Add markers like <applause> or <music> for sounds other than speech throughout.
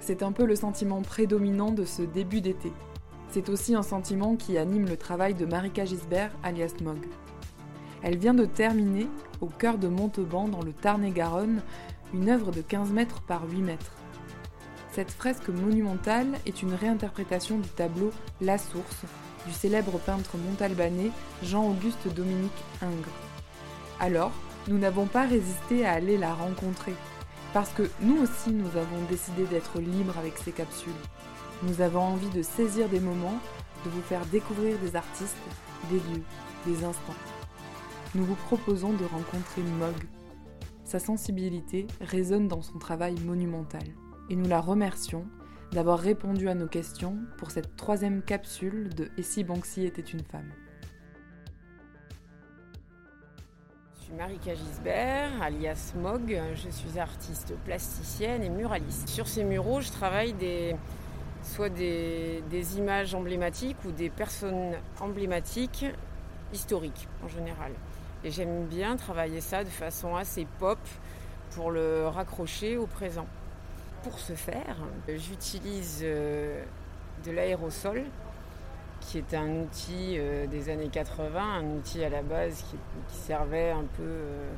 C'est un peu le sentiment prédominant de ce début d'été. C'est aussi un sentiment qui anime le travail de Marika Gisbert, alias Mog. Elle vient de terminer, au cœur de Montauban, dans le Tarn-et-Garonne, une œuvre de 15 mètres par 8 mètres. Cette fresque monumentale est une réinterprétation du tableau La Source du célèbre peintre montalbanais Jean-Auguste Dominique Ingres. Alors, nous n'avons pas résisté à aller la rencontrer, parce que nous aussi nous avons décidé d'être libres avec ces capsules. Nous avons envie de saisir des moments, de vous faire découvrir des artistes, des lieux, des instants. Nous vous proposons de rencontrer Mog. Sa sensibilité résonne dans son travail monumental. Et nous la remercions d'avoir répondu à nos questions pour cette troisième capsule de Et si Banksy était une femme? Suis Marika Gisbert, alias Mog. Je suis artiste plasticienne et muraliste. Sur ces muraux, je travaille soit des, des images emblématiques ou des personnes emblématiques historiques en général. Et j'aime bien travailler ça de façon assez pop pour le raccrocher au présent. Pour ce faire, j'utilise euh, de l'aérosol, qui est un outil euh, des années 80, un outil à la base qui, servait un peu euh,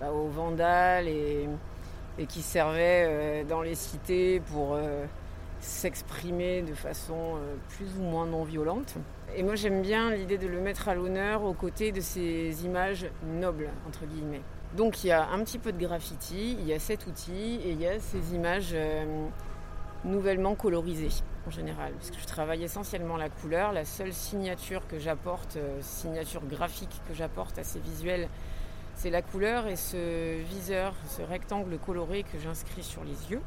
bah, aux vandales et, qui servait dans les cités pour s'exprimer de façon plus ou moins non violente. Et moi j'aime bien l'idée de le mettre à l'honneur aux côtés de ces images nobles, entre guillemets. Donc il y a un petit peu de graffiti, il y a cet outil et il y a ces images euh, nouvellement colorisées général. Parce que je travaille essentiellement la couleur. La seule signature que j'apporte, euh, signature graphique que j'apporte à ces visuels, c'est la couleur et ce viseur, ce rectangle coloré que j'inscris sur les yeux.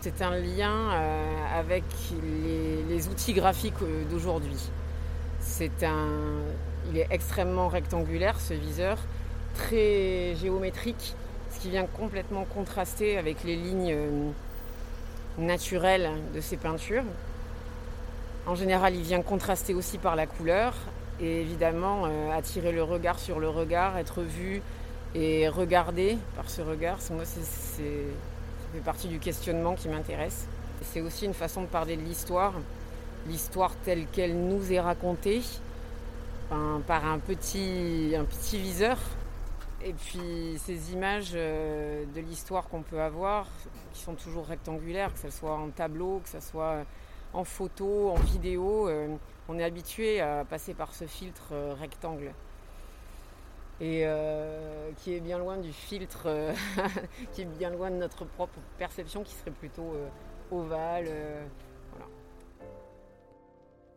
C'est un lien euh, avec les, les, outils graphiques d'aujourd'hui. C'est un, il est extrêmement rectangulaire ce viseur très géométrique, ce qui vient complètement contraster avec les lignes euh, naturelles de ces peintures. En général, il vient contraster aussi par la couleur et évidemment euh, attirer le regard sur le regard, être vu et regardé par ce regard. Moi, c'est, ça fait partie du questionnement qui m'intéresse. C'est aussi une façon de parler de l'histoire, l'histoire telle qu'elle nous est racontée par un petit, un petit viseur et puis ces images euh, de l'histoire qu'on peut avoir, qui sont toujours rectangulaires, que ce soit en tableau, que ce soit en photo, en vidéo, euh, on est habitué à passer par ce filtre euh, rectangle. Et qui est bien loin du filtre, <laughs> qui est bien loin de notre propre perception, qui serait plutôt ovale. Voilà.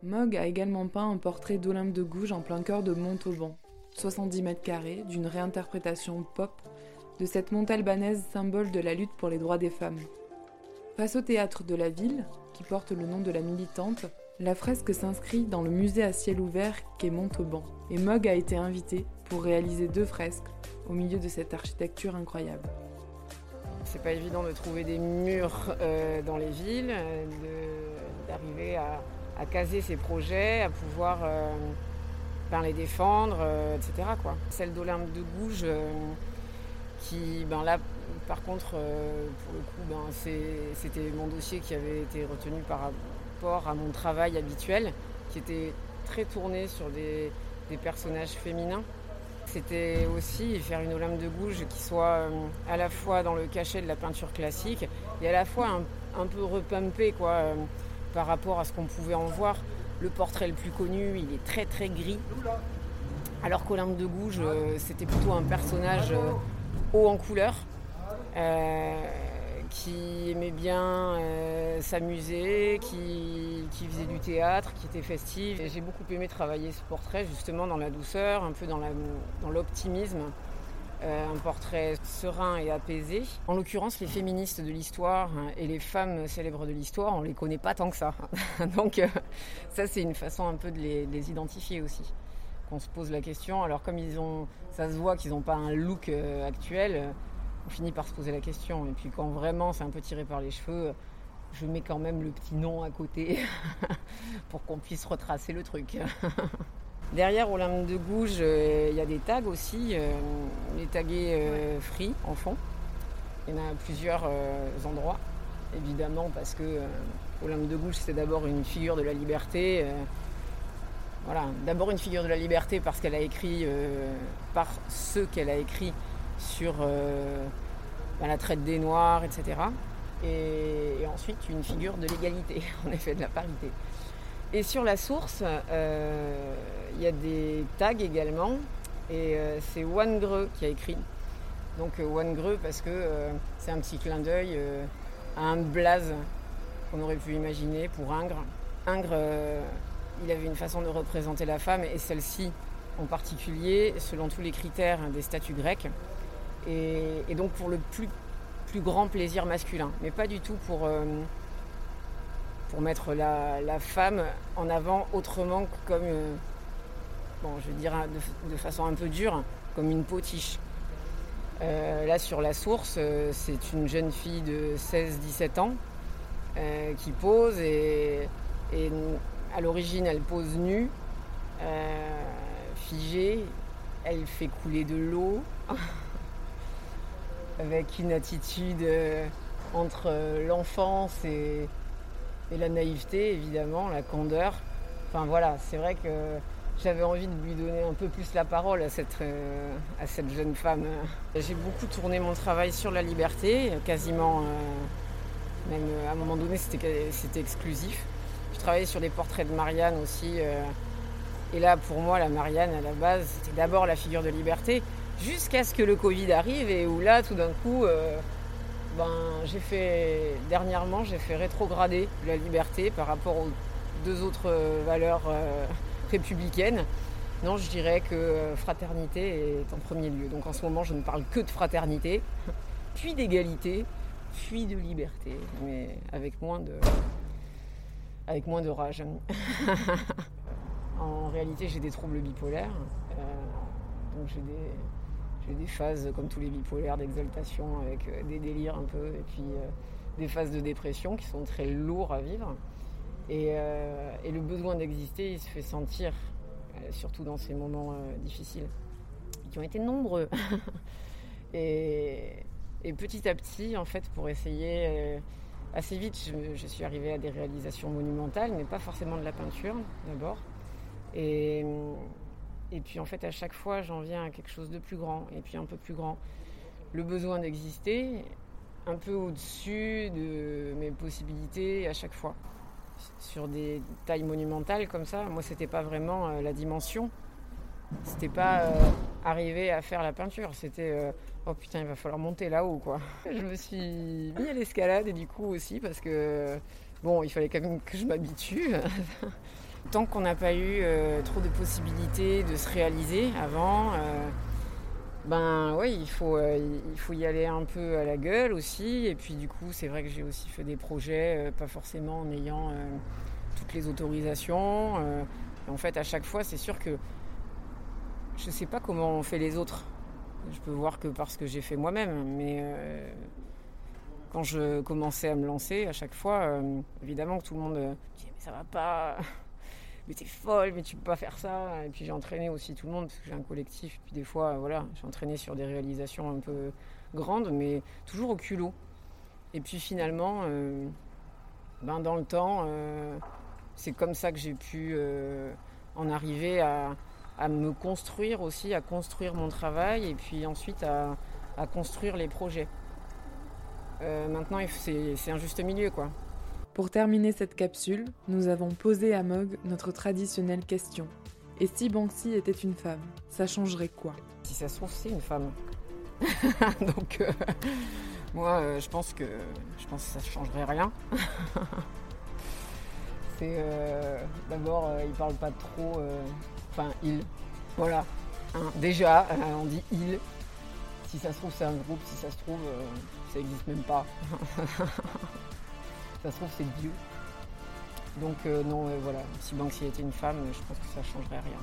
Mogg a également peint un portrait d'Olympe de Gouges en plein cœur de Montauban. 70 mètres carrés, d'une réinterprétation pop de cette montalbanaise symbole de la lutte pour les droits des femmes. Face au théâtre de la ville, qui porte le nom de la militante, la fresque s'inscrit dans le musée à ciel ouvert qu'est Montauban, et Mogg a été invité pour réaliser deux fresques au milieu de cette architecture incroyable. C'est pas évident de trouver des murs euh, dans les villes, d'arriver à, caser ces projets, à pouvoir euh, ben, les défendre, euh, etc. Celle d'Olympe de Gouges, qui, ben là, par contre, euh, pour le coup, ben, c'était mon dossier qui avait été retenu par rapport à mon travail habituel, qui était très tourné sur des, personnages féminins. C'était aussi faire une Olympe de Gouges qui soit à la fois dans le cachet de la peinture classique et à la fois un, peu repumpé quoi, par rapport à ce qu'on pouvait en voir. Le portrait le plus connu, il est très très gris. Alors qu'Olympe de Gouges, euh, c'était plutôt un personnage euh, haut en couleur, euh, qui aimait bien s'amuser, qui, faisait du théâtre, qui était festif. J'ai beaucoup aimé travailler ce portrait justement dans la douceur, un peu dans l'optimisme. Euh, un portrait serein et apaisé. En l'occurrence, les féministes de l'histoire hein, et les femmes célèbres de l'histoire, on les connaît pas tant que ça. <laughs> Donc euh, ça, c'est une façon un peu de les, identifier aussi. Qu'on se pose la question. Alors comme ils ont, ça se voit qu'ils n'ont pas un look euh, actuel, on finit par se poser la question. Et puis quand vraiment c'est un peu tiré par les cheveux, je mets quand même le petit nom à côté <laughs> pour qu'on puisse retracer le truc. <laughs> Derrière Olympe de Gouges, euh, il y a des tags aussi, euh, les tagués euh, free en fond. Il y en a plusieurs endroits. évidemment, parce que Olympe de Gouges, c'est d'abord une figure de la liberté. voilà, d'abord une figure de la liberté parce qu'elle a écrit, par ceux qu'elle a écrit sur ben, la traite des Noirs, etc. Et, ensuite une figure de l'égalité, <laughs> en effet, de la parité. Et sur la source, il y a des tags également, et c'est Wan Greux qui a écrit. Donc Wan Greux parce que c'est un petit clin d'œil à un blaze qu'on aurait pu imaginer pour Ingres. Ingres, euh, il avait une façon de représenter la femme et celle-ci en particulier, selon tous les critères des statuts grecs, et, donc pour le plus, grand plaisir masculin, mais pas du tout pour, euh, mettre la, femme en avant autrement que comme, euh, bon, je veux dire de, de, façon un peu dure, comme une potiche. là sur la source, c'est une jeune fille de 16-17 ans euh, qui pose et, à l'origine elle pose nue, euh, figée, elle fait couler de l'eau <laughs> avec une attitude euh, entre l'enfance et, la naïveté évidemment, la candeur. Enfin voilà, c'est vrai que j'avais envie de lui donner un peu plus la parole à cette, cette jeune femme. J'ai beaucoup tourné mon travail sur la liberté, quasiment même euh, à un moment donné, c'était exclusif. Je travaillais sur des portraits de Marianne aussi. Euh, et là, pour moi, la Marianne, à la base, c'était d'abord la figure de liberté, jusqu'à ce que le Covid arrive et où là, tout d'un coup, euh, ben, j'ai fait, dernièrement, j'ai fait rétrograder la liberté par rapport aux deux autres valeurs républicaines. Non, je dirais que fraternité est en premier lieu. Donc en ce moment, je ne parle que de fraternité, puis d'égalité, puis de liberté, mais avec moins de, avec moins de rage. <laughs> en réalité, j'ai des troubles bipolaires. Euh, donc j'ai des, des, phases, comme tous les bipolaires, d'exaltation avec euh, des délires un peu, et puis euh, des phases de dépression qui sont très lourds à vivre. Et, et le besoin d'exister, il se fait sentir, surtout dans ces moments difficiles, qui ont été nombreux. <laughs> et, et petit à petit, en fait, pour essayer, euh, assez vite, je, suis arrivée à des réalisations monumentales, mais pas forcément de la peinture d'abord. Et, et puis en fait, à chaque fois, j'en viens à quelque chose de plus grand, et puis un peu plus grand. Le besoin d'exister, un peu au-dessus de mes possibilités à chaque fois. Sur des tailles monumentales comme ça, moi, c'était pas vraiment euh, la dimension. C'était pas euh, arriver à faire la peinture, c'était oh putain, il va falloir monter là-haut, quoi. Je me suis mis à l'escalade et du coup aussi parce que, bon, il fallait quand même que je m'habitue. <laughs> Qu'on n'a pas eu euh, trop de possibilités de se réaliser avant, euh, ben oui, il faut, euh, il faut y aller un peu à la gueule aussi. Et puis du coup, c'est vrai que j'ai aussi fait des projets, pas forcément en ayant toutes les autorisations. en fait, à chaque fois, c'est sûr que je ne sais pas comment on fait les autres. Je peux voir que parce que j'ai fait moi-même, mais quand je commençais à me lancer, à chaque fois, euh, évidemment que tout le monde mais ça va pas, mais t'es folle, mais tu peux pas faire ça. Et puis j'ai entraîné aussi tout le monde parce que j'ai un collectif. Et puis des fois, voilà, j'ai entraîné sur des réalisations un peu grandes, mais toujours au culot. Et puis finalement, ben dans le temps, c'est comme ça que j'ai pu en arriver à à me construire aussi, à construire mon travail et puis ensuite à, construire les projets. Euh, maintenant, c'est un juste milieu, quoi. Pour terminer cette capsule, nous avons posé à Mog notre traditionnelle question. Et si Banksy était une femme, ça changerait quoi? Si ça se trouve, c'est une femme. <laughs> Donc, euh, moi, euh, je pense que je pense que ça changerait rien. <laughs> c'est d'abord, il parle pas trop Enfin, il. Voilà. Hein, déjà, euh, on dit il. Si ça se trouve, c'est un groupe. Si ça se trouve, euh, ça n'existe même pas. <laughs> se trouve, c'est Dieu. Donc, euh, non, voilà. Si Banksy était une femme, je pense que ça ne changerait rien.